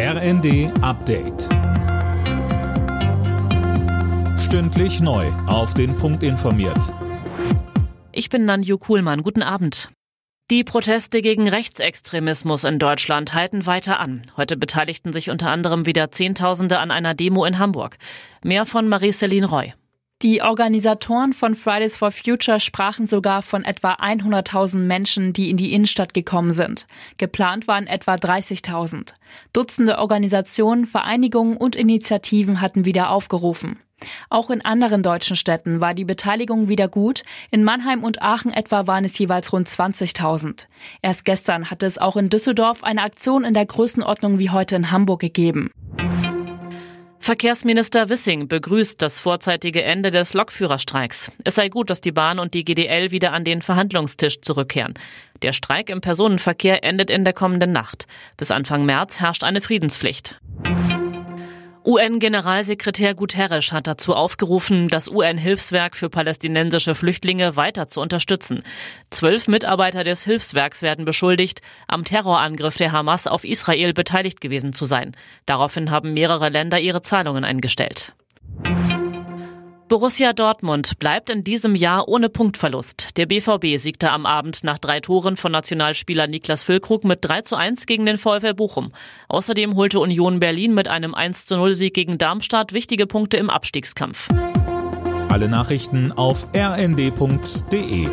RND Update. Stündlich neu. Auf den Punkt informiert. Ich bin Nanju Kuhlmann. Guten Abend. Die Proteste gegen Rechtsextremismus in Deutschland halten weiter an. Heute beteiligten sich unter anderem wieder Zehntausende an einer Demo in Hamburg. Mehr von Marie-Céline Roy. Die Organisatoren von Fridays for Future sprachen sogar von etwa 100.000 Menschen, die in die Innenstadt gekommen sind. Geplant waren etwa 30.000. Dutzende Organisationen, Vereinigungen und Initiativen hatten wieder aufgerufen. Auch in anderen deutschen Städten war die Beteiligung wieder gut. In Mannheim und Aachen etwa waren es jeweils rund 20.000. Erst gestern hatte es auch in Düsseldorf eine Aktion in der Größenordnung wie heute in Hamburg gegeben. Verkehrsminister Wissing begrüßt das vorzeitige Ende des Lokführerstreiks. Es sei gut, dass die Bahn und die GDL wieder an den Verhandlungstisch zurückkehren. Der Streik im Personenverkehr endet in der kommenden Nacht. Bis Anfang März herrscht eine Friedenspflicht. UN-Generalsekretär Guterres hat dazu aufgerufen, das UN-Hilfswerk für palästinensische Flüchtlinge weiter zu unterstützen. Zwölf Mitarbeiter des Hilfswerks werden beschuldigt, am Terrorangriff der Hamas auf Israel beteiligt gewesen zu sein. Daraufhin haben mehrere Länder ihre Zahlungen eingestellt. Borussia Dortmund bleibt in diesem Jahr ohne Punktverlust. Der BVB siegte am Abend nach drei Toren von Nationalspieler Niklas Füllkrug mit 3 zu 1 gegen den VfL Bochum. Außerdem holte Union Berlin mit einem 1 zu 0 Sieg gegen Darmstadt wichtige Punkte im Abstiegskampf. Alle Nachrichten auf rnd.de